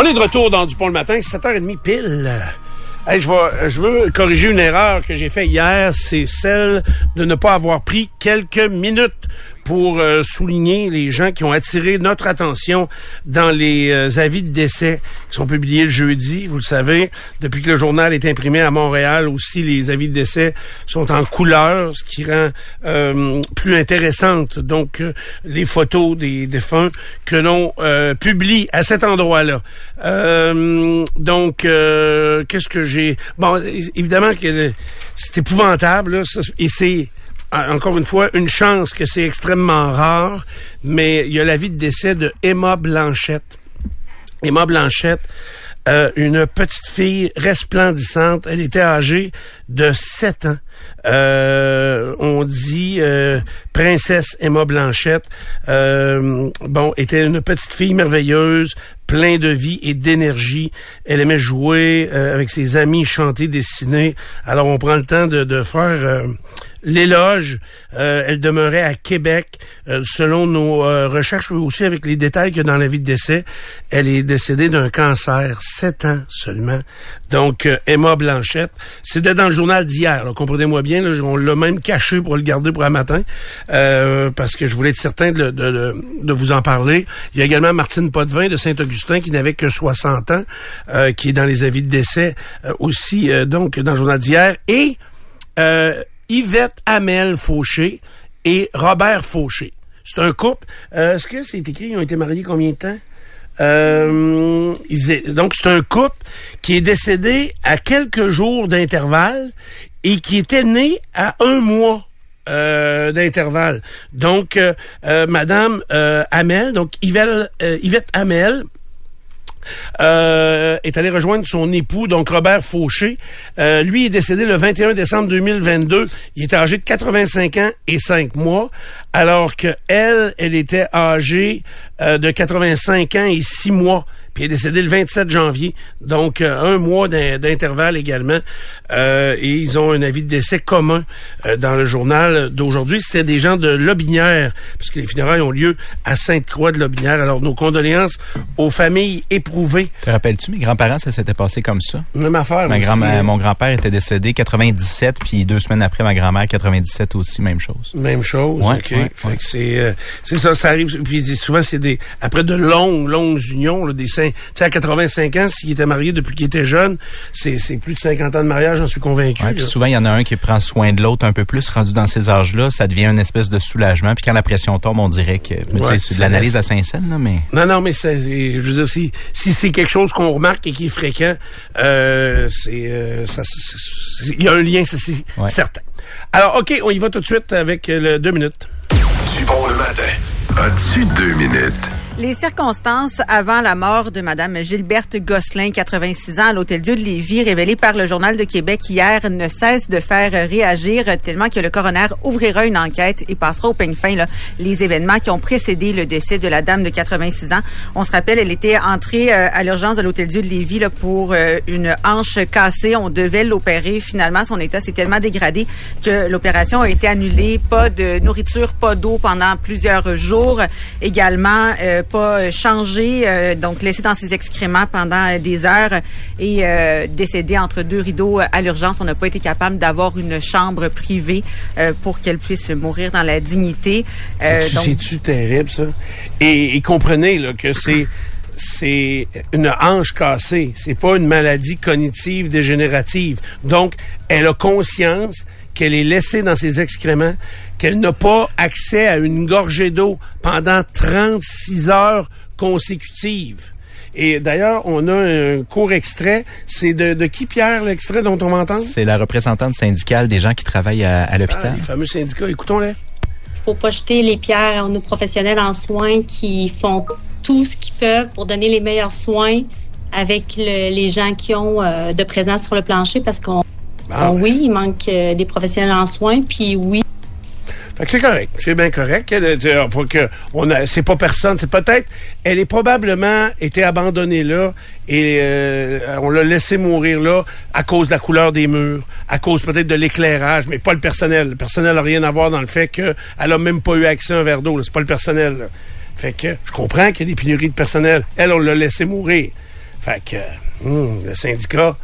On est de retour dans Dupont le matin, 7h30 pile. Hey, je, vais, je veux corriger une erreur que j'ai faite hier, c'est celle de ne pas avoir pris quelques minutes pour euh, souligner les gens qui ont attiré notre attention dans les euh, avis de décès qui sont publiés le jeudi. Vous le savez, depuis que le journal est imprimé à Montréal, aussi les avis de décès sont en couleur, ce qui rend euh, plus intéressante donc euh, les photos des défunts que l'on euh, publie à cet endroit-là. Euh, donc, qu'est-ce que j'ai? Bon, évidemment que c'est épouvantable là, et c'est encore une fois, une chance que c'est extrêmement rare, mais il y a la vie de décès de Emma Blanchette. Emma Blanchette, euh, une petite fille resplendissante. Elle était âgée de 7 ans. Euh, on dit euh, princesse Emma Blanchette. Euh, bon, était une petite fille merveilleuse, plein de vie et d'énergie. Elle aimait jouer avec ses amis, chanter, dessiner. Alors on prend le temps de, faire l'éloge. Euh, elle demeurait à Québec. Euh, selon nos euh, recherches, aussi avec les détails que dans la vie de décès, elle est décédée d'un cancer, sept ans seulement. Donc, euh, Emma Blanchette, c'était dans le journal d'hier. Comprenez-moi bien, là, on l'a même caché pour le garder pour un matin, euh, parce que je voulais être certain de, de, de, de vous en parler. Il y a également Martine Potvin de Saint-Augustin qui n'avait que 60 ans, euh, qui est dans les avis de décès aussi, donc dans le journal d'hier. Et euh, Yvette Hamel Fauché et Robert Fauché. C'est un couple. Euh, Est-ce que c'est écrit, ils ont été mariés combien de temps? Euh, donc, c'est un couple qui est décédé à quelques jours d'intervalle et qui était né à un mois euh, d'intervalle. Donc, euh, euh, Madame euh, Hamel, donc Yvette, Yvette Hamel, euh, est allé rejoindre son époux, donc Robert Fauché. Euh, lui est décédé le 21 décembre 2022. Il était âgé de 85 ans et 5 mois, alors que elle, elle était âgée euh, de 85 ans et 6 mois. Puis elle est décédée le 27 janvier, donc euh, un mois d'in- d'intervalle également. Euh, et ils ont un avis de décès commun euh, dans le journal d'aujourd'hui. C'était des gens de Lobinière, parce que les funérailles ont lieu à Sainte-Croix de Lobinière. Alors nos condoléances aux familles éprouvées. Te rappelles-tu, mes grands-parents, ça s'était passé comme ça? Même affaire. Ma grand mon grand-père était décédé 97, puis deux semaines après, ma grand-mère 97 aussi, même chose. Même chose, Ouais, ok. ouais, ouais. euh, c'est ça, ça arrive. Puis souvent c'est des après de longues longues unions, là, des cinq, tu sais à 85 ans, s'il était marié depuis qu'il était jeune, c'est c'est plus de 50 ans de mariage, j'en suis convaincu. Ouais, puis souvent, il y en a un qui prend soin de l'autre un peu plus, rendu dans ces âges-là, ça devient une espèce de soulagement. Puis quand la pression tombe, on dirait que, Ouais, c'est de l'analyse à Saint-Saëns, là, mais... Non, non, mais c'est, c'est- je veux dire, si, si c'est quelque chose qu'on remarque et qui est fréquent, euh, c'est, euh, ça, c'est- il y a un lien, c'est, c'est Ouais. certain. Alors, OK, on y va tout de suite avec euh, le deux minutes. Dupont le matin. As-tu deux minutes? Les circonstances avant la mort de Madame Gilberte Gosselin, 86 ans, à l'Hôtel-Dieu de Lévis, révélées par le Journal de Québec hier, ne cessent de faire réagir tellement que le coroner ouvrira une enquête et passera au peigne fin là, les événements qui ont précédé le décès de la dame de 86 ans. On se rappelle, elle était entrée euh, à l'urgence de l'Hôtel-Dieu de Lévis là, pour euh, une hanche cassée. On devait l'opérer. Finalement, son état s'est tellement dégradé que l'opération a été annulée. Pas de nourriture, pas d'eau pendant plusieurs jours. Également, euh, pas changé, euh, donc laissé dans ses excréments pendant euh, des heures et euh, décédé entre deux rideaux à l'urgence. On n'a pas été capable d'avoir une chambre privée euh, pour qu'elle puisse mourir dans la dignité. Euh, C'est-tu terrible, ça? Et, et comprenez là, que c'est c'est une hanche cassée. C'est pas une maladie cognitive dégénérative. Donc, elle a conscience qu'elle est laissée dans ses excréments, qu'elle n'a pas accès à une gorgée d'eau pendant 36 heures consécutives. Et d'ailleurs, on a un court extrait. C'est de, de qui, Pierre, l'extrait dont on va entendre? C'est la représentante syndicale des gens qui travaillent à, à Ah, l'hôpital. les fameux syndicats. Écoutons-les. faut pas jeter les pierres à nos professionnels en soins qui font tout ce qu'ils peuvent pour donner les meilleurs soins avec le- les gens qui ont euh, de présence sur le plancher parce qu'on Ah, on- oui, il manque euh, des professionnels en soins, puis oui, Fait que c'est correct, c'est bien correct. Sais, faut que on a, c'est pas personne, c'est peut-être, elle est probablement été abandonnée là et euh, on l'a laissé mourir là à cause de la couleur des murs, à cause peut-être de l'éclairage, mais pas le personnel. Le personnel n'a rien à voir dans le fait qu'elle a même pas eu accès à un verre d'eau. C'est pas le personnel. Fait que je comprends qu'il y a des pénuries de personnel. Elle, on l'a laissé mourir. Fait que hum, le syndicat,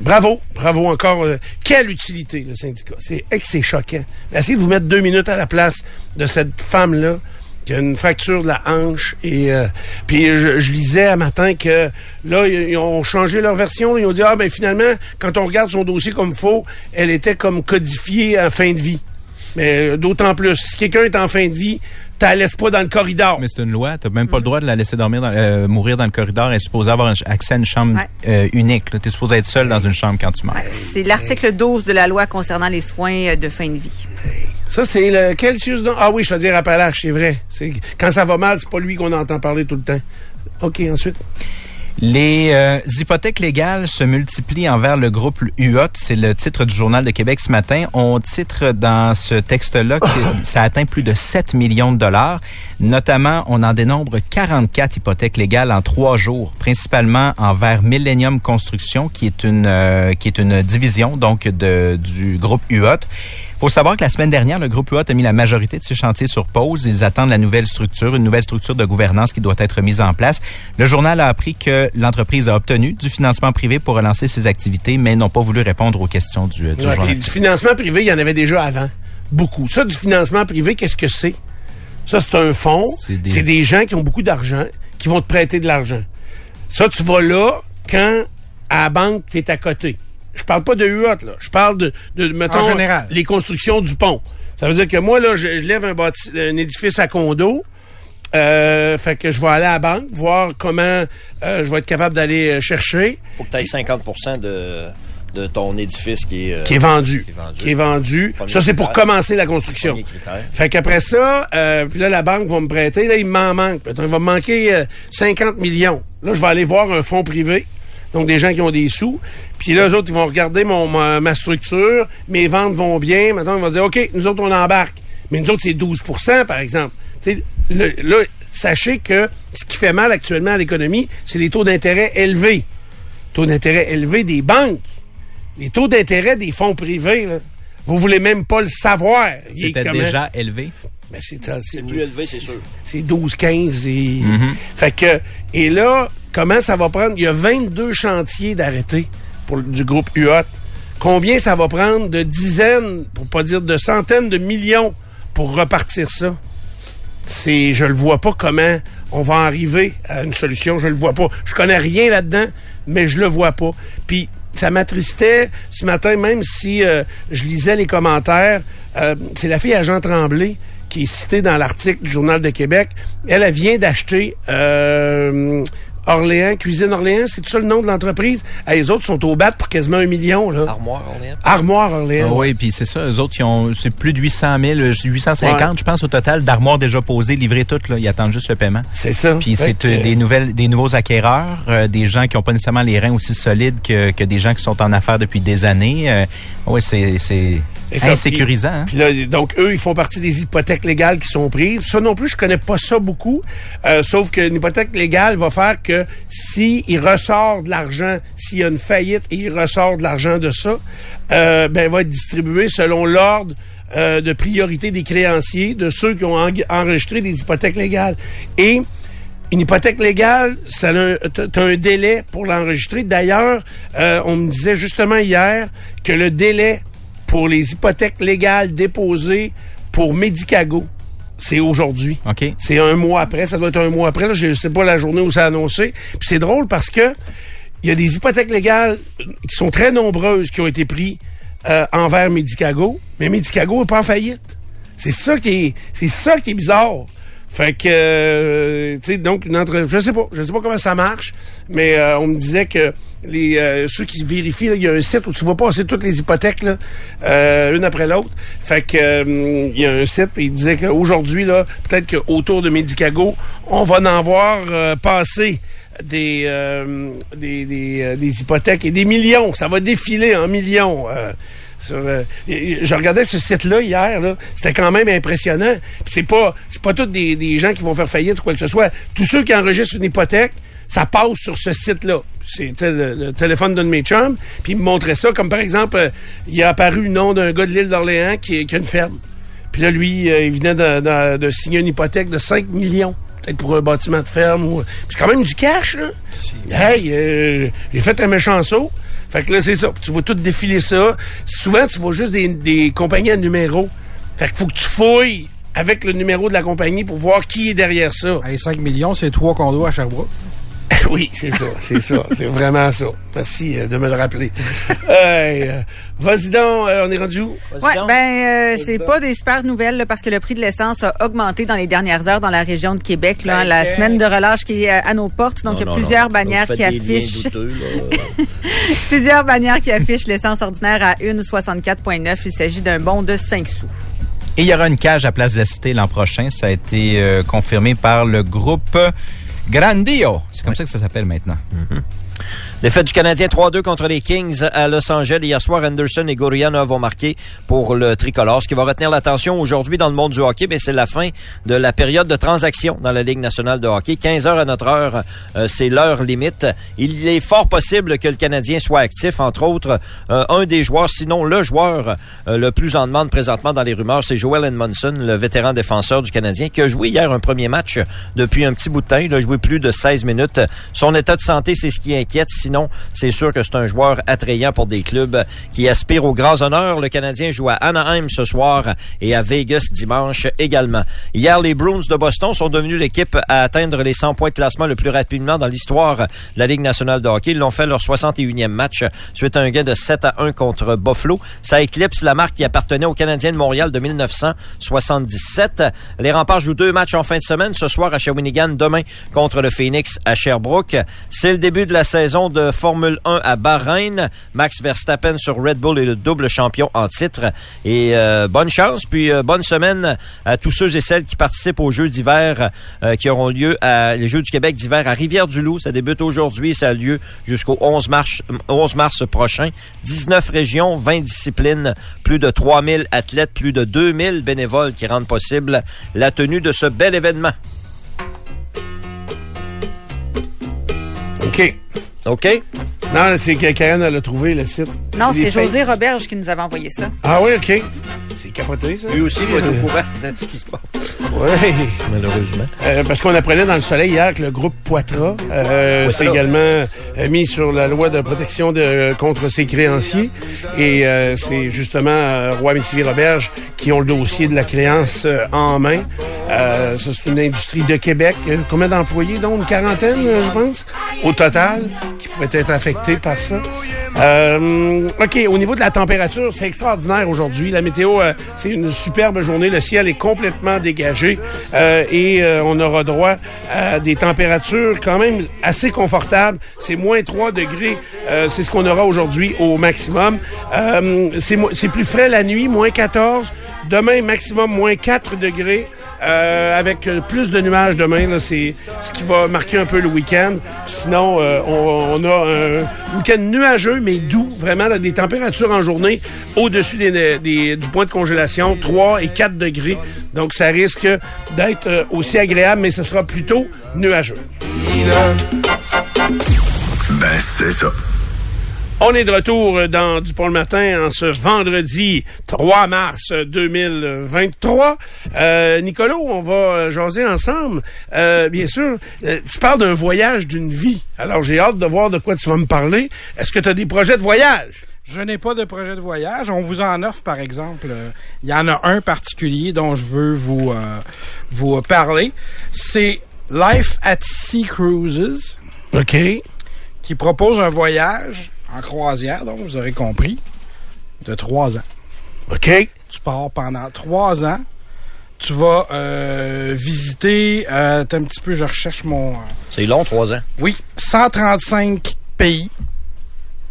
bravo, bravo encore. euh, quelle utilité le syndicat. C'est c'est choquant. Essayez de vous mettre deux minutes à la place de cette femme-là qui a une fracture de la hanche et euh, puis je, lisais un matin que là ils, ont changé leur version ils ont dit ah ben finalement quand on regarde son dossier comme faux elle était comme codifiée en fin de vie mais euh, d'autant plus si quelqu'un est en fin de vie la laisses pas dans le corridor Mais c'est une loi. T'as même pas le droit de la laisser dormir, dans, euh, mourir dans le corridor. Elle est supposée avoir un- accès à une chambre Ouais. euh, unique. Tu es supposé être seul dans une chambre quand tu meurs. c'est l'article 12 de la loi concernant les soins euh, de fin de vie. Ça, c'est le non? Ah oui, je veux dire Appalache, c'est vrai. Quand ça va mal, c'est pas lui qu'on entend parler tout le temps. OK, ensuite. Les euh, hypothèques légales se multiplient envers le groupe UOT. C'est le titre du Journal de Québec ce matin. On titre dans ce texte-là que ça atteint plus de 7 millions de dollars. Notamment, on en dénombre 44 hypothèques légales en trois jours, principalement envers Millennium Construction, qui est une euh, qui est une division donc de du groupe UOT. Faut savoir que la semaine dernière, le groupe UOT a mis la majorité de ses chantiers sur pause. Ils attendent la nouvelle structure, une nouvelle structure de gouvernance qui doit être mise en place. Le journal a appris que l'entreprise a obtenu du financement privé pour relancer ses activités, mais n'ont pas voulu répondre aux questions du, du Ouais, journal. du financement privé, il y en avait déjà avant. Beaucoup. Ça, du financement privé, qu'est-ce que c'est? Ça, c'est un fonds. C'est des- C'est des... gens qui ont beaucoup d'argent, qui vont te prêter de l'argent. Ça, tu vas là quand à la banque, tu es à côté. Je parle pas de UOT, là. Je parle de, de mettons, En général. les constructions du pont. Ça veut dire que moi, là, je, je lève un, bâti- un édifice à condo. Euh, fait que je vais aller à la banque, voir comment euh, je vais être capable d'aller euh, chercher. faut que tu aies 50 de, de ton édifice qui est, euh, qui est vendu. qui est vendu. Qui est vendu. Premier Ça, c'est pour critère. commencer la construction. Fait qu'après ça, euh, puis là, la banque va me prêter. Là, il m'en manque. Peut-être, Il va me manquer euh, 50 millions. Là, je vais aller voir un fonds privé. Donc, des gens qui ont des sous. Puis là, eux autres, ils vont regarder mon, ma, ma structure. Mes ventes vont bien. Maintenant, ils vont dire, OK, nous autres, on embarque. Mais nous autres, c'est 12% par exemple. Tu sais, le- là, sachez que ce qui fait mal actuellement à l'économie, c'est les taux d'intérêt élevés. Taux d'intérêt élevés des banques. Les taux d'intérêt des fonds privés, là, vous voulez même pas le savoir. C'était comment? déjà élevé? Ben, c'est plus élevé, c'est sûr. C'est 12, 15 et. Mm-hmm. Fait que. Et là, comment ça va prendre? Il y a 22 chantiers d'arrêtés du groupe UOT. Combien ça va prendre de dizaines, pour pas dire de centaines de millions pour repartir ça? C'est, je le vois pas comment on va arriver à une solution. Je le vois pas. Je connais rien là-dedans, mais je le vois pas. Puis ça m'attristait ce matin, même si euh, je lisais les commentaires. euh, c'est la fille à Jean Tremblay qui est citée dans l'article du Journal de Québec. Elle, elle vient d'acheter euh, Orléans, Cuisine Orléans, c'est ça le nom de l'entreprise? Ah, les autres sont au bat pour quasiment un million. Là. Armoire, est. Armoire Orléans. Ah oui, puis c'est ça. Eux autres, ils ont, c'est plus de 800 000, euh, 850, Ouais. je pense, au total, d'armoires déjà posées, livrées toutes. Là. Ils attendent juste le paiement. C'est ça. Puis c'est euh, des nouvelles, des nouveaux acquéreurs, euh, des gens qui ont pas nécessairement les reins aussi solides que, que des gens qui sont en affaires depuis des années. Euh, ouais, c'est c'est insécurisant. hein? Puis là, donc, eux, ils font partie des hypothèques légales qui sont prises. Ça non plus, je connais pas ça beaucoup. Euh, sauf qu'une hypothèque légale va faire que si il ressort de l'argent, s'il y a une faillite et il ressort de l'argent de ça, euh, ben, il va être distribué selon l'ordre euh, de priorité des créanciers, de ceux qui ont en- enregistré des hypothèques légales. Et une hypothèque légale, ça a un, t'as- t'as un délai pour l'enregistrer. D'ailleurs, euh, on me disait justement hier que le délai pour les hypothèques légales déposées pour Medicago, c'est aujourd'hui. OK. C'est un mois après, ça doit être un mois après. Là, je sais pas la journée où c'est annoncé. Puis c'est drôle parce que il y a des hypothèques légales qui sont très nombreuses qui ont été prises euh, envers Medicago, mais Medicago n'est pas en faillite. C'est ça qui est, c'est ça qui est bizarre. Fait que, euh, tu sais, donc une je sais pas, je sais pas comment ça marche, mais euh, on me disait que les euh, ceux qui vérifient, il y a un site où tu vas passer toutes les hypothèques, là, euh, une après l'autre. Fait que euh, il y a un site, puis il disait qu'aujourd'hui, là, peut-être qu'autour de Medicago, on va en voir euh, passer des, euh, des, des, des hypothèques et des millions. Ça va défiler en millions. sur, euh, je regardais ce site-là hier, là, c'était quand même impressionnant. Puis c'est pas, c'est pas tous des, des gens qui vont faire faillite ou quoi que ce soit. Tous ceux qui enregistrent une hypothèque, ça passe sur ce site-là. C'était le, le téléphone d'un de mes chums, puis il me montrait ça, comme par exemple, euh, il a apparu le nom d'un gars de l'île d'Orléans qui, qui a une ferme. Puis là, lui, euh, il venait de, de- de signer une hypothèque de 5 millions. Peut-être pour un bâtiment de ferme. ou C'est quand même du cash, là. Hey, euh, j'ai fait un méchant saut. Fait que là, c'est ça. Tu vas tout défiler ça. Souvent, tu vois juste des, des compagnies à numéro. Fait qu'il faut que tu fouilles avec le numéro de la compagnie pour voir qui est derrière ça. Hey, 5 millions, c'est trois condos à Sherbrooke. Oui, c'est ça, c'est ça. C'est vraiment ça. Merci euh, de me le rappeler. Hey, euh, Vas-y donc, euh, on est rendu où? Ouais, ben euh, c'est pas des super nouvelles là, parce que le prix de l'essence a augmenté dans les dernières heures dans la région de Québec. Là, la semaine de relâche qui est à nos portes, donc il y a plusieurs non. bannières qui affichent plusieurs bannières qui affichent l'essence ordinaire à 1,64,9. Il s'agit d'un bon de 5 sous. Et il y aura une cage à Place de la Cité l'an prochain. Ça a été euh, confirmé par le groupe Grandio. C'est comme ça que ça s'appelle maintenant. Défaite du Canadien 3-2 contre les Kings à Los Angeles. Hier soir, Anderson et Goriana vont marquer pour le tricolore. Ce qui va retenir l'attention aujourd'hui dans le monde du hockey, c'est la fin de la période de transaction dans la Ligue nationale de hockey. 15 heures à notre heure, euh, c'est l'heure limite. Il est fort possible que le Canadien soit actif, entre autres, euh, un des joueurs, sinon le joueur euh, le plus en demande présentement dans les rumeurs, c'est Joel Edmondson, le vétéran défenseur du Canadien, qui a joué hier un premier match depuis un petit bout de temps. Il a joué plus de 16 minutes. Son état de santé, c'est ce qui inquiète. C'est sûr que c'est un joueur attrayant pour des clubs qui aspirent aux grands honneurs. Le Canadien joue à Anaheim ce soir et à Vegas dimanche également. Hier, les Bruins de Boston sont devenus l'équipe à atteindre les 100 points de classement le plus rapidement dans l'histoire de la Ligue nationale de hockey. Ils l'ont fait leur 61e match suite à un gain de 7 à 1 contre Buffalo. Ça éclipse la marque qui appartenait aux Canadiens de Montréal de 1977. Les remparts jouent deux matchs en fin de semaine. Ce soir à Shawinigan, demain contre le Phoenix à Sherbrooke. C'est le début de la saison de Formule 1 à Bahreïn. Max Verstappen sur Red Bull est le double champion en titre. Et euh, bonne chance, puis euh, bonne semaine à tous ceux et celles qui participent aux Jeux d'hiver euh, qui auront lieu à les Jeux du Québec d'hiver à Rivière-du-Loup. Ça débute aujourd'hui ça a lieu jusqu'au 11 mars, 11 mars prochain. 19 régions, 20 disciplines, plus de 3000 athlètes, plus de 2000 bénévoles qui rendent possible la tenue de ce bel événement. OK. OK? Non, c'est que Karen, elle a trouvé le site. Non, c'est. José Roberge qui nous avait envoyé ça. Ah oui, OK. C'est capoté, ça. Lui aussi va être au courant de ce qui se passe. Oui. Malheureusement. Euh, parce qu'on apprenait dans le soleil hier que le groupe Poitras euh, s'est également euh, mis sur la loi de protection de, contre ses créanciers. Et euh, c'est justement euh, Roi Métivier Roberge qui ont le dossier de la créance euh, en main. Euh, ça, c'est une industrie de Québec. Euh, combien d'employés, donc? Une quarantaine, euh, je pense, au total, qui pourraient être affectés par ça. Euh, OK, au niveau de la température, c'est extraordinaire aujourd'hui. La météo, euh, c'est une superbe journée. Le ciel est complètement dégagé euh, et euh, on aura droit à des températures quand même assez confortables. C'est moins 3 degrés. Euh, c'est ce qu'on aura aujourd'hui au maximum. C'est plus frais la nuit, moins 14. Demain, maximum moins 4 degrés. Euh, avec plus de nuages demain, c'est ce qui va marquer un peu le week-end. Sinon, euh, on, a un week-end nuageux, mais doux. Vraiment, des températures en journée au-dessus des, des- du point de congélation, 3 et 4 degrés. Donc, ça risque d'être euh, aussi agréable, mais ce sera plutôt nuageux. Ben, c'est ça. On est de retour dans Dupont le matin en ce vendredi 3 mars 2023. Euh, Nicolas, on va euh, jaser ensemble. Euh, bien sûr, euh, tu parles d'un voyage d'une vie. Alors j'ai hâte de voir de quoi tu vas me parler. Est-ce que tu as des projets de voyage? Je n'ai pas de projet de voyage. On vous en offre, par exemple. Il y en a un particulier dont je veux vous, euh, vous parler. C'est Life at Sea Cruises OK. qui propose un voyage en croisière, donc vous aurez compris, de trois ans. OK. Tu pars pendant trois ans. Tu vas euh, visiter, euh, un petit peu, je recherche mon... euh, C'est long, trois ans. oui, 135 pays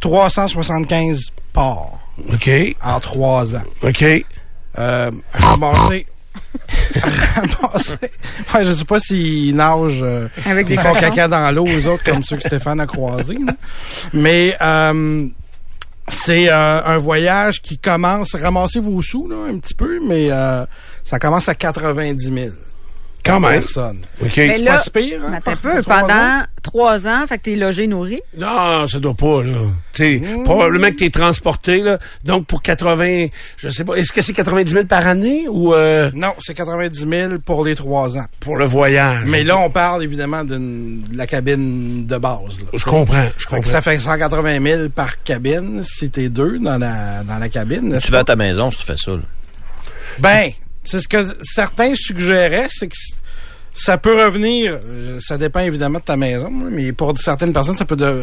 375 parts OK. en trois ans. OK. Euh, ramasser. Ramasser. Enfin, je sais pas s'ils nagent euh, Avec des caca dans l'eau, eux autres, comme ceux que Stéphane a croisés. là. Mais euh, c'est euh, un voyage qui commence, ramassez vos sous là, un petit peu, mais euh, ça commence à 90 000 Quand même. personnes. OK. Mais C'est là, pas si pire, hein, Attends un pour- peu, pendant trois ans, fait que t'es logé, nourri? Non, ça doit pas, là. Tu sais, probablement que t'es transporté, là. Donc, pour 80, je sais pas, est-ce que c'est 90 000 par année ou euh, Non, c'est 90 000 pour les trois ans. pour le voyage? Mais là, on parle évidemment d'une- de la cabine de base. là. Je comprends, je Fait que comprends. ça fait 180 000 par cabine si t'es deux dans la, dans la cabine. Tu vas à ta maison si tu fais ça. là. Ben, c'est ce que certains suggéraient, c'est que ça peut revenir, euh, ça dépend évidemment de ta maison, mais pour certaines personnes, ça peut de- euh,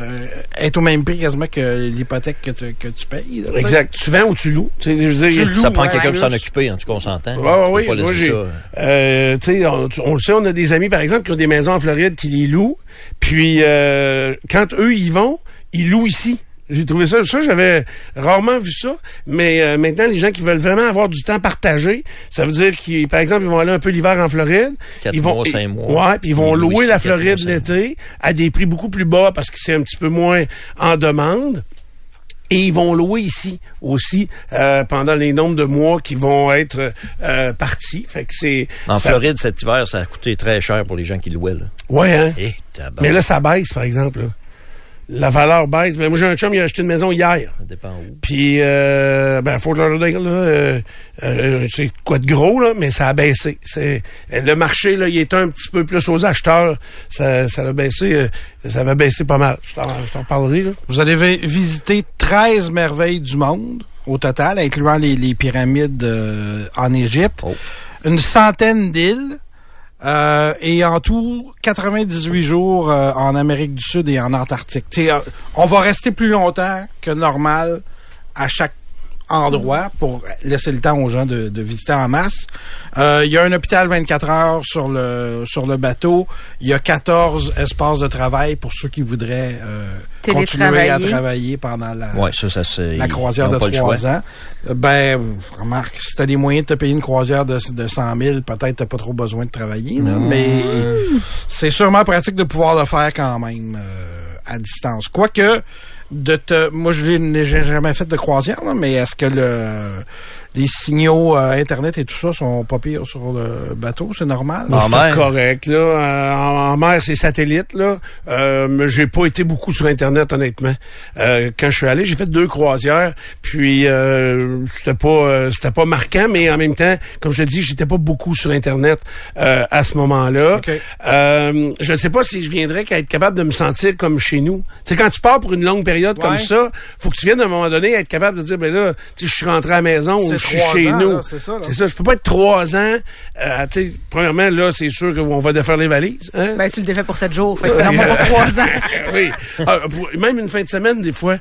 être au même prix quasiment que l'hypothèque que tu, que tu payes. là. Exact. Tu vends ou tu loues? Tu sais, je veux dire, Tu loues, Ça prend quelqu'un pour s'en occuper, en tout cas, on s'entend. Oui, pas moi, ça. euh, sais, on, on le sait, on a des amis, par exemple, qui ont des maisons en Floride qui les louent. Puis, euh, quand eux, y vont, ils louent ici. J'ai trouvé ça, ça, j'avais rarement vu ça. Mais euh, maintenant, les gens qui veulent vraiment avoir du temps partagé, ça veut dire qu'ils, par exemple, ils vont aller un peu l'hiver en Floride. Quatre ils vont, mois, cinq mois. Ouais, puis ils vont louer la Floride l'été à des prix beaucoup plus bas parce que c'est un petit peu moins en demande. Et ils vont louer ici aussi euh, pendant les nombres de mois qui vont être euh, partis. Fait que c'est En ça- Floride, cet hiver, ça a coûté très cher pour les gens qui louaient. Là. Ouais, hein? Eh, Mais là, ça baisse, par exemple. là. La valeur baisse. Mais moi, j'ai un chum, il a acheté une maison hier. ça dépend où. Puis, euh, ben, Fort Lauderdale, là, euh, euh, c'est quoi de gros, là, mais ça a baissé. C'est Le marché, là, il est un petit peu plus aux acheteurs. Ça, ça a baissé, euh, ça va baisser pas mal. Je t'en je t'en parlerai, là. Vous allez vi- visiter 13 merveilles du monde au total, incluant les, les pyramides euh, en Égypte, Oh. une centaine d'îles, euh, et en tout 98 jours euh, en Amérique du Sud et en Antarctique. Euh, on va rester plus longtemps que normal à chaque endroit pour laisser le temps aux gens de, de visiter en masse. Euh, Il y a un hôpital 24 heures sur le sur le bateau. Il y a 14 espaces de travail pour ceux qui voudraient euh, continuer à travailler pendant la, Ouais, ça, ça c'est. la croisière de trois ans. Ben, remarque, si t'as les moyens de te payer une croisière de, de 100 000, peut-être t'as pas trop besoin de travailler, là, mais c'est sûrement pratique de pouvoir le faire quand même euh, à distance. Quoique, de te, moi je n'ai jamais fait de croisière, mais est-ce que le les signaux euh, internet et tout ça sont pas pires sur le bateau, c'est normal? En C'est mer. correct, là. Euh, en, en mer, c'est satellite, là. Euh, mais j'ai pas été beaucoup sur Internet, honnêtement. Euh, quand je suis allé, j'ai fait deux croisières, puis euh, c'était pas euh, c'était pas marquant, mais en même temps, comme je te dis, j'étais pas beaucoup sur Internet euh, à ce moment-là. OK. Euh, je ne sais pas si je viendrais qu'à être capable de me sentir comme chez nous. Tu sais, quand tu pars pour une longue période comme ça, faut que tu viennes à un moment donné être capable de dire, ben là, tu sais, je suis rentré à la maison je suis chez ans, nous. c'est ça, là. C'est ça. Je peux pas être trois ans. Euh, tu sais, premièrement, là, c'est sûr qu'on va défaire les valises. Hein? Ben, tu le défais pour sept jours. Fait que c'est trois ans. oui. Ah, pour- même une fin de semaine, des fois,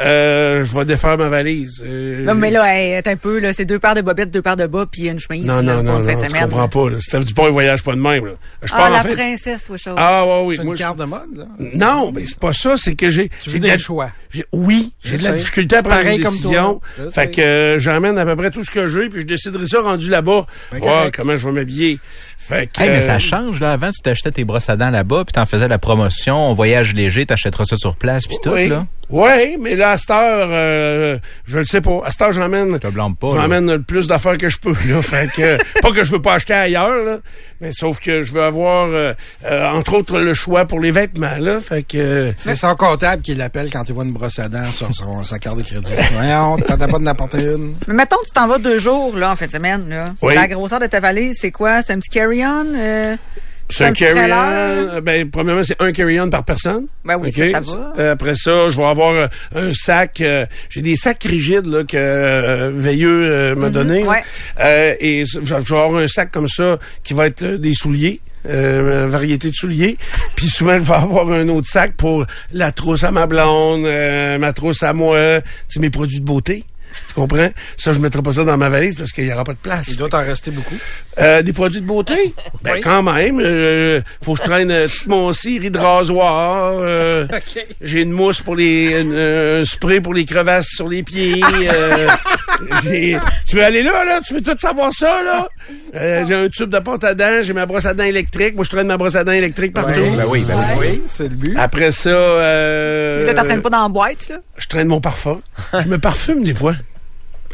euh, je vais défaire ma valise. Euh, Non, mais là, hey, un peu, là, c'est deux paires de bobettes, deux paires de bas, puis une chemise. non, là, non, non, non, tu semaine. comprends pas. Là. Dis pas un voyage pas de même. Là. Je Ah, en la princesse, toi, chose. Ah, ouais, oui. c'est moi, une je- carte de mode, là? Non, mais c'est pas ça. C'est que j'ai... Tu j'ai veux la- des choix. j'ai- Oui, j'ai Je de la difficulté à prendre une comme décision. Je Fait que euh, j'emmène à peu près tout ce que j'ai, puis je déciderai ça rendu là-bas. Ben, correct. comment je vais m'habiller. Fait que... Hey, mais ça change, là. Avant, tu t'achetais tes brosses à dents là-bas, puis t'en faisais la promotion, voyage léger, t'achèteras ça sur place, puis tout, là. Oui, mais là, à cette heure, euh, je le sais pas. À cette heure, j'emmène... Je te blâme pas. J'emmène le plus d'affaires que je peux, là. Fait que, pas que je veux pas acheter ailleurs, là. Mais sauf que je veux avoir, euh, euh, entre autres, le choix pour les vêtements, là. Fait que, C'est son comptable qui l'appelle quand il voit une brosse à dents sur son- sa carte de crédit. Voyons, t'en as pas de n'apporter une. Mais mettons que tu t'en vas deux jours, là, en fin de semaine, là. Oui. La grosseur de ta valise, c'est quoi? C'est un petit carry-on? C'est un carry-on. Ben, premièrement, c'est un carry-on par personne. Ben oui, OK? ça, ça va. Euh, Après ça, je vais avoir euh, un sac. euh, J'ai des sacs rigides là que euh, Veilleux m'a donné. Mhm, ouais. Euh, et je je vais avoir un sac comme ça qui va être des souliers. Euh, variété de souliers. Puis souvent, je vais avoir un autre sac pour la trousse à ma blonde, euh, ma trousse à moi, mes produits de beauté. Tu comprends? Ça, je mettrai pas ça dans ma valise parce qu'il y aura pas de place. Il doit t'en rester beaucoup. Euh, des produits de beauté? Ben, Oui. quand même. Euh, faut que je traîne euh, toute mon série de rasoir. euh, OK. J'ai une mousse pour les... une- un spray pour les crevasses sur les pieds. euh, j'ai- tu veux aller là, là? Tu veux tout savoir ça, là? Euh, j'ai un tube de pâte à dents. J'ai ma brosse à dents électrique. Moi, je traîne ma brosse à dents électrique partout. Ben oui, ben oui. Oui, c'est le but. Après ça... Euh, Là, t'entraînes pas dans la boîte, là? je traîne mon parfum. je me parfume des fois.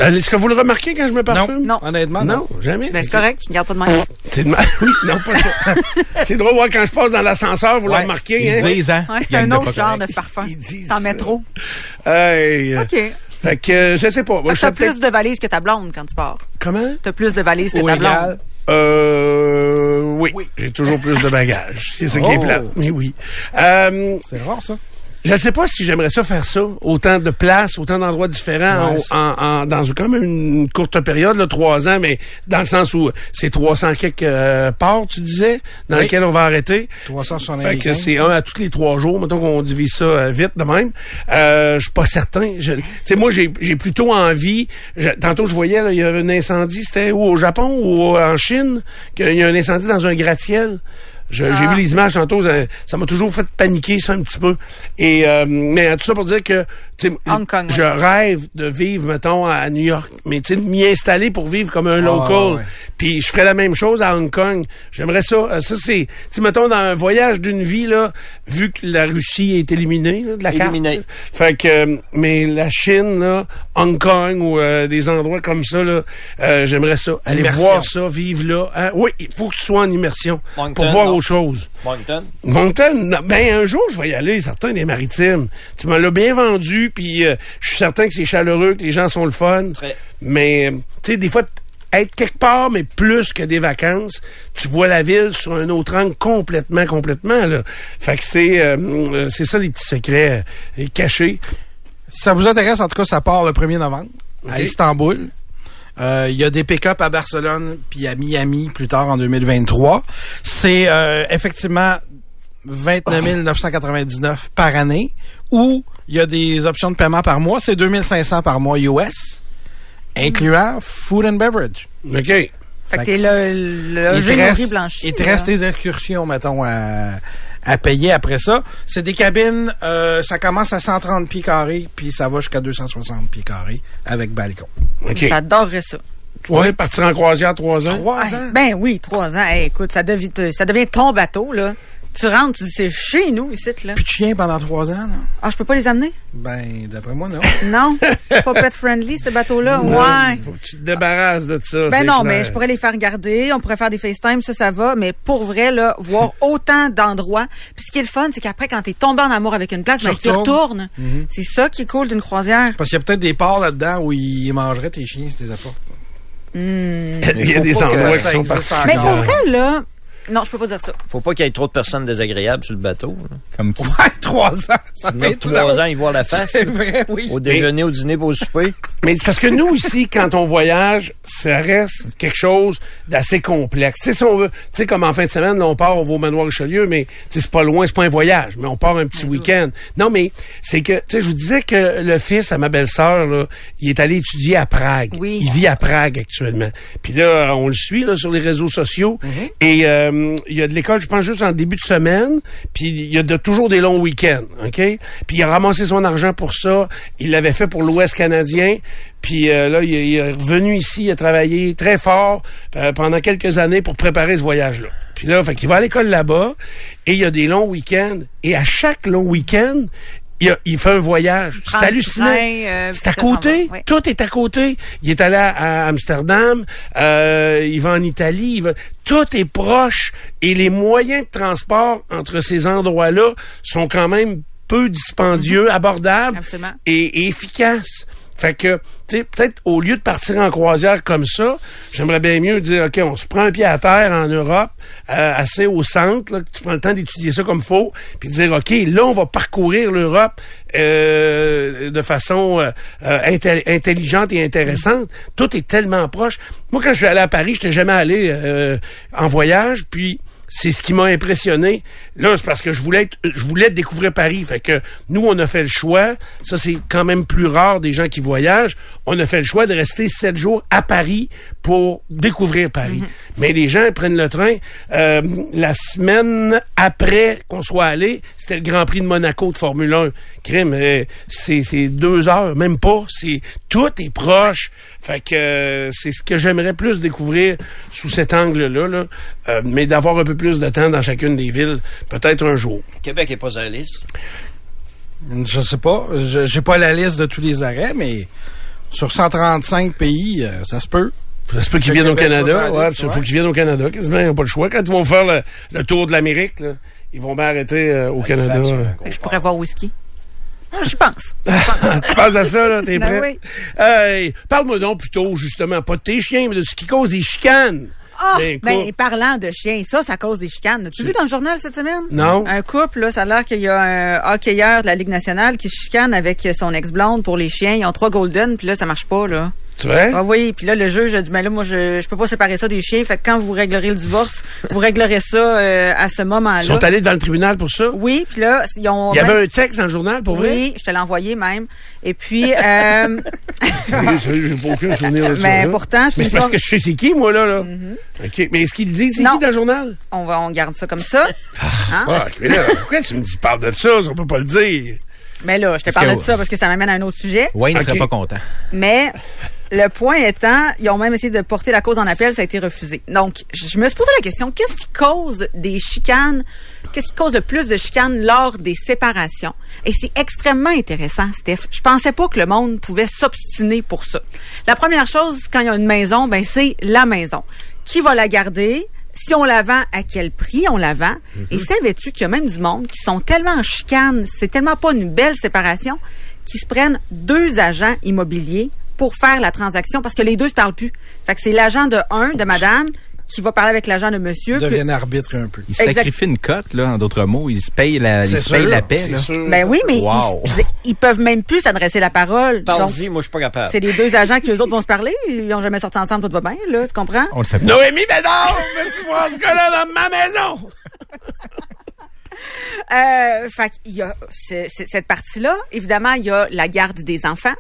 Euh, Est-ce que vous le remarquez quand je me parfume? Non. Honnêtement, non. Non, jamais. Ben, c'est correct. Garde ça de même. C'est de ma... Oui, non, pas ça. c'est drôle, ouais, quand je passe dans l'ascenseur, vous le remarquez, Ils hein? disent, hein? Ouais, c'est un autre genre correct. de parfum. Ils disent T'en mets trop. Hey, OK. Fait que, euh, je sais pas. Je T'as plus de valises que ta blonde quand tu pars. Comment? T'as plus de valises que Au ta égal. blonde. Euh, oui. J'ai toujours plus de bagages. C'est ça qui est Oh. plate. Mais oui. Euh, C'est rare, ça. Je sais pas si j'aimerais ça faire ça. Autant de places, autant d'endroits différents Ouais, en, en- en- dans quand même une courte période, là, trois ans, mais dans le sens où c'est 300 quelques euh, ports, tu disais, dans Oui. lesquels on va arrêter. 370 Fait que c'est un à tous les trois jours. Mettons qu'on divise ça euh, vite de même. Euh, je suis pas certain. Tu sais, moi, j'ai j'ai plutôt envie. je- tantôt, je voyais, il y avait un incendie. C'était où, au Japon ou en Chine? Qu'il y a un incendie dans un gratte-ciel. Je- J'ai vu les images tantôt, ça ça m'a toujours fait paniquer ça un petit peu. Et euh, mais tout ça pour dire que tu sais, Hong Kong, je ouais. rêve de vivre mettons à New York, mais tu sais de m'y installer pour vivre comme un Ah, local. ouais. Puis je ferais la même chose à Hong Kong. J'aimerais ça. Euh, Ça c'est, tu sais mettons dans un voyage d'une vie là, vu que la Russie est éliminée là, de la Éliminée. carte. Fait que mais la Chine là, Hong Kong ou euh, des endroits comme ça là, euh, j'aimerais ça. Aller Immersion. voir ça, vivre là. Hein? Oui, il faut que tu sois en immersion Moncton, pour voir non. autre chose. Moncton? Moncton, ben un jour je vais y aller, certain des maritimes. Tu me l'as bien vendu, puis euh, je suis certain que c'est chaleureux, que les gens sont le fun. Très. Mais tu sais, des fois être quelque part, mais plus que des vacances, tu vois la ville sur un autre angle complètement, complètement là. Fait que c'est euh, euh, c'est ça les petits secrets euh, cachés. Si ça vous intéresse, en tout cas, ça part le 1er novembre à. Istanbul. Euh, Il y a des pick-up à Barcelone puis à Miami plus tard en 2023. C'est euh, effectivement 29 999 par année ou il y a des options de paiement par mois. C'est 2500 par mois US, incluant food and beverage. OK. Fait que t'es le, le il te reste, blanchi. il te là. reste des excursions, mettons, à, à payer après ça. C'est des cabines, euh, ça commence à 130 pieds carrés, puis ça va jusqu'à 260 pieds carrés avec balcon. OK. J'adorerais ça. Ouais, partir en croisière trois ans? Trois ans? Ben oui, trois ans. Hey, écoute, ça devient, ça devient ton bateau, là. Tu rentres, tu dis, c'est chez nous, ici, là. Plus de chiens pendant trois ans, non? Ah, je peux pas les amener? Ben, d'après moi, non. Non? pas pet friendly, ce bateau-là? Ouais. Faut que tu te débarrasses de ça. Ben non, clair. mais je pourrais les faire garder, on pourrait faire des FaceTime, ça, ça va, mais pour vrai, là, voir autant d'endroits. Puis ce qui est le fun, c'est qu'après, quand t'es tombé en amour avec une place, Tu ben, retournes. retournes. C'est ça qui est cool d'une croisière. Parce qu'il y a peut-être des ports là-dedans où ils mangeraient tes chiens si tu les apportes. il y a des endroits qui ça sont. Mais pour vrai, là, non, je peux pas dire ça. Faut pas qu'il y ait trop de personnes désagréables sur le bateau. là. Comme qui? Ouais, trois ans, ça fait tout trois ans, ils voient la face. C'est vrai, oui. Au déjeuner, au dîner, au souper. Mais c'est parce que nous, ici, quand on voyage, ça reste quelque chose d'assez complexe. Tu sais, si on veut, tu sais, comme en fin de semaine, là, on part, on va au manoir Richelieu, mais tu sais, c'est pas loin, c'est pas un voyage, mais on part un petit week-end. Non, mais c'est que, tu sais, je vous disais que le fils à ma belle-sœur, là, il est allé étudier à Prague. Oui. Il vit à Prague actuellement. Puis là, on le suit, là, sur les réseaux sociaux. Et euh, il y a de l'école, je pense, juste en début de semaine. Puis il y a toujours des longs week-ends, OK? Puis il a ramassé son argent pour ça. Il l'avait fait pour l'Ouest canadien. Puis euh, là, il, est- il est revenu ici, il a travaillé très fort euh, pendant quelques années pour préparer ce voyage-là. Puis là, fait qu'il va à l'école là-bas et il y a des longs week-ends. Et à chaque long week-end, il, a- il fait un voyage. C'est hallucinant. euh, c'est à côté. va, ouais. Tout est à côté. Il est allé à, à Amsterdam, euh, il va en Italie, il va... tout est proche et les moyens de transport entre ces endroits-là sont quand même peu dispendieux, abordables Mm-hmm. Absolument. et, et efficaces. Fait que, tu sais, peut-être au lieu de partir en croisière comme ça, j'aimerais bien mieux dire, OK, on se prend un pied à terre en Europe, euh, assez au centre, là, que tu prends le temps d'étudier ça comme faut, puis dire, OK, là, on va parcourir l'Europe euh, de façon euh, intel- intelligente et intéressante. Tout est tellement proche. Moi, quand je suis allé à Paris, je n'étais jamais allé en voyage, puis c'est ce qui m'a impressionné. Là, c'est parce que je voulais être- je voulais découvrir Paris. Fait que nous, on a fait le choix. Ça, c'est quand même plus rare des gens qui voyagent. On a fait le choix de rester sept jours à Paris pour découvrir Paris. Mais les gens prennent le train. Euh, la semaine après qu'on soit allé, c'était le Grand Prix de Monaco de Formule 1. Crime, euh, c'est deux heures, même pas. C'est tout est proche. Fait que euh, c'est ce que j'aimerais plus découvrir sous cet angle-là, là. Euh, mais d'avoir un peu plus de temps dans chacune des villes, peut-être un jour. Québec est pas sur la liste? Je sais pas. Je j'ai pas la liste de tous les arrêts, mais sur 135 pays, euh, ça se peut. Ça se peut qu'ils viennent au Canada. Ouais, il faut qu'ils viennent au Canada. Quasiment, ils n'ont pas le choix. Quand ils vont faire le, le tour de l'Amérique, là, ils vont bien arrêter euh, au Canada. Je pourrais voir whisky. Ah, J'y pense. tu penses à ça, là? T'es Ben prêt? oui. Hey, Parle-moi donc plutôt, justement, pas de tes chiens, mais de ce qui cause des chicanes. Ah, ben, couple. parlant de chiens, ça, ça cause des chicanes. Tu vu dans le journal cette semaine? Non. Un couple, là, ça a l'air qu'il y a un hockeyeur de la Ligue nationale qui chicane avec son ex-blonde pour les chiens. Ils ont trois golden, puis là, ça marche pas, là. Tu vois? Ah oui, puis là, le juge a dit, ben là, moi, je, je peux pas séparer ça des chiens. Fait que quand vous réglerez le divorce, vous réglerez ça euh, à ce moment-là. Ils sont allés dans le tribunal pour ça? Oui, puis là, ils ont... Il y avait un texte dans le journal, pour vrai? Oui, je te l'ai envoyé même. Et puis, euh, j'ai pas aucun souvenir de ça. Mais là. pourtant, c'est Mais parce que je sais c'est qui, moi, là. là. OK. Mais est-ce qu'il dit, c'est qui dans le journal? on va, on garde ça comme ça. Hein? Fuck, mais là, pourquoi tu me dis, parle de ça? On peut pas le dire? Mais là, je te que- de ça parce que ça m'amène à un autre sujet. Wayne ne Ok. serait pas content. Mais le point étant, ils ont même essayé de porter la cause en appel, ça a été refusé. Donc, je me suis posé la question, qu'est-ce qui cause des chicanes, qu'est-ce qui cause le plus de chicanes lors des séparations? Et c'est extrêmement intéressant, Steph. Je pensais pas que le monde pouvait s'obstiner pour ça. La première chose, quand il y a une maison, ben c'est la maison. Qui va la garder? Si on la vend, à quel prix on la vend? Et savais-tu qu'il y a même du monde qui sont tellement en chicane, c'est tellement pas une belle séparation, qui se prennent deux agents immobiliers pour faire la transaction parce que les deux se parlent plus. Fait que c'est l'agent de un, de madame, qui va parler avec l'agent de monsieur. Ils deviennent arbitres un peu. Il Exact. sacrifie une cote, là, en d'autres mots. Il se paye la, il se paix, là. sûr. Ben oui, mais Wow. ils, je ils peuvent même plus s'adresser la parole. Parle-y, moi, je suis pas capable. c'est les deux agents qui, eux autres, vont se parler. Ils n'ont jamais sorti ensemble, tout va bien, là, tu comprends? On le sait pas. Noémie Bédard, veut plus voir ce gars-là dans ma maison. Euh, fait qu'il y a ce- ce- cette partie-là. Évidemment, il y a la garde des enfants.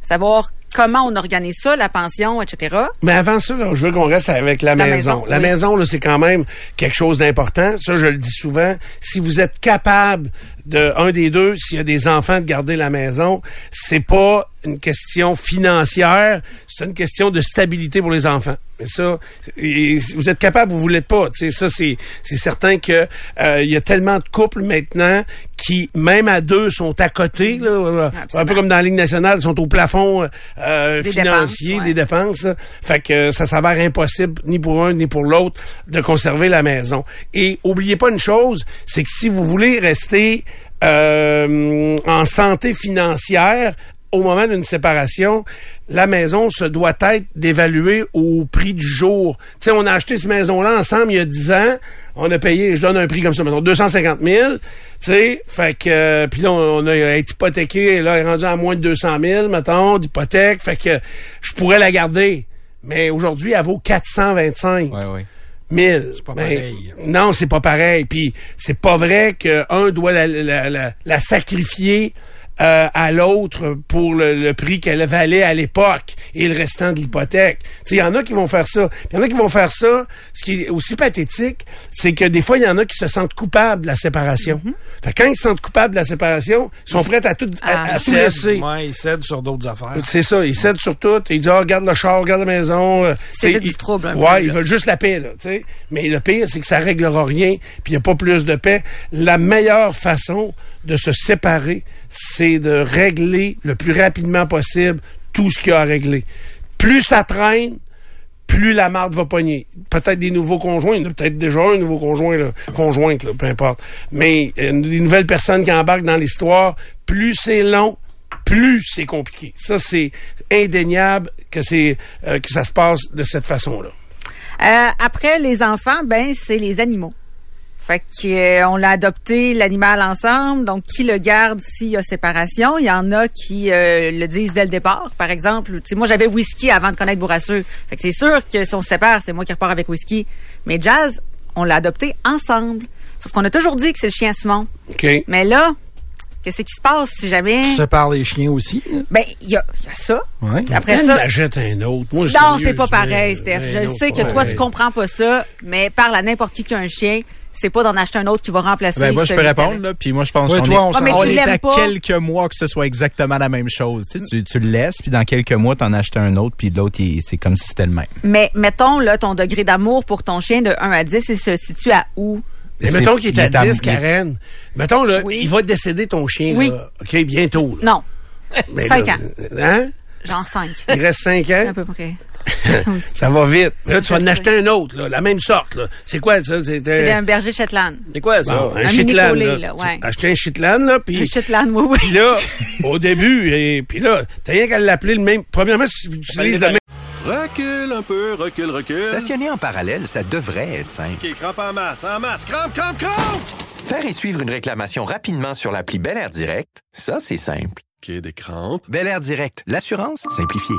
Savoir comment on organise ça, la pension, etc. Mais avant ça, là, je veux qu'on reste avec la, La maison. maison, La oui. maison, là, c'est quand même quelque chose d'important. Ça, je le dis souvent. Si vous êtes capable de un des deux, s'il y a des enfants, de garder la maison, c'est pas une question financière, c'est une question de stabilité pour les enfants. Mais ça, et vous êtes capable, vous vous l'êtes pas. Ça, c'est c'est certain que euh, il y a tellement de couples maintenant qui, même à deux, sont à côté. Là, euh, un peu comme dans la Ligue nationale, ils sont au plafond euh, Des financier, dépenses, ouais. des dépenses. Fait que ça s'avère impossible, ni pour un ni pour l'autre, de conserver la maison. Et oubliez pas une chose, c'est que si vous voulez rester euh, en santé financière, au moment d'une séparation, la maison se doit être d'évaluer au prix du jour. Tu sais, on a acheté cette maison-là ensemble il y a 10 ans. On a payé, je donne un prix comme ça, mettons, 250 000. Tu sais, fait que, euh, puis là, on a été hypothéqué, là, est rendu à moins de 200 000, mettons, d'hypothèque. Fait que je pourrais la garder. Mais aujourd'hui, elle vaut 425 Ouais, ouais. 1000. pas Ben, pareil. Non, c'est pas pareil. Puis c'est pas vrai qu'un doit la, la, la, la sacrifier euh, à l'autre pour le, le prix qu'elle valait à l'époque et le restant de l'hypothèque. Il y en a qui vont faire ça. Il y en a qui vont faire ça. Ce qui est aussi pathétique, c'est que des fois, il y en a qui se sentent coupables de la séparation. Fait que quand ils se sentent coupables de la séparation, ils sont prêts à tout, à, Ah. à tout Cèdent, laisser. ouais, ils cèdent sur d'autres affaires. C'est ça, ils cèdent sur tout. Ils disent, ah, regarde le char, regarde la maison. euh, C'est t'sais, vite du ils- trouble un peu, Ouais, ils veulent juste la paix, là, tu sais. Mais le pire, c'est que ça réglera rien, puis il n'y a pas plus de paix. La meilleure façon de se séparer, c'est de régler le plus rapidement possible tout ce qu'il y a à régler. Plus ça traîne, plus la marde va pogner. Peut-être des nouveaux conjoints, peut-être déjà un nouveau conjoint, là, conjointe, peu importe. Mais euh, des nouvelles personnes qui embarquent dans l'histoire, plus c'est long, plus c'est compliqué. Ça, c'est indéniable que c'est euh, que ça se passe de cette façon-là. Euh, après les enfants, ben c'est les animaux. Fait que euh, on l'a adopté l'animal ensemble, donc qui le garde s'il y a séparation? Il y en a qui euh, le disent dès le départ. Par exemple, tu sais, moi j'avais whisky avant de connaître Bourrasseux. Fait que c'est sûr que si on se sépare, c'est moi qui repars avec whisky. Mais Jazz, on l'a adopté ensemble. Sauf qu'on a toujours dit que c'est le chien Simon. OK. Mais là, qu'est-ce qui se passe si jamais... Tu sépares les chiens aussi. là? Ben, il y a, il y a ça. Ouais. Après ça... t'achètes un autre. Moi, Non, c'est pas je- pareil, Steph. Je sais que toi, pareil. tu comprends pas ça, mais parle à n'importe qui qui a un chien, c'est pas d'en acheter un autre qui va remplacer Ben, moi, je peux répondre, là. Puis moi, je pense Ouais, qu'on toi, on on est à pas. quelques mois que ce soit exactement la même chose. Tu, sais, tu, tu le laisses, puis dans quelques mois, t'en achètes un autre, puis l'autre, c'est comme si c'était le même. Mais mettons, là, ton degré d'amour pour ton chien de 1 à 10, il se situe à où? Mais mettons qu'il est à est à- 10, Karen. Mettons, là, Oui. il va décéder ton chien, Oui. là. OK, bientôt. là. Non, Mais Cinq là, ans. Hein? genre 5. Il reste 5 ans? à peu près. Ça va vite. Mais là, tu vas en acheter un autre, là, la même sorte. là. C'est quoi, ça? C'est C'est euh, un berger Shetland. C'est quoi ça? bon, un, un Shetland. Là. ouais. Acheter un Shetland, là, puis... Un Shetland, oui, oui. Puis là, au début, et puis là, t'as rien qu'à l'appeler le même. Premièrement, si tu utilises le même. Recule un peu, recule, recule. Stationner en parallèle, ça devrait être simple. OK, crampe en masse, en masse, crampe, crampe, crampe! Faire et suivre une réclamation rapidement sur l'appli Bel Air Direct, ça, c'est simple. OK, des crampes. Bel Air Direct, l'assurance simplifiée.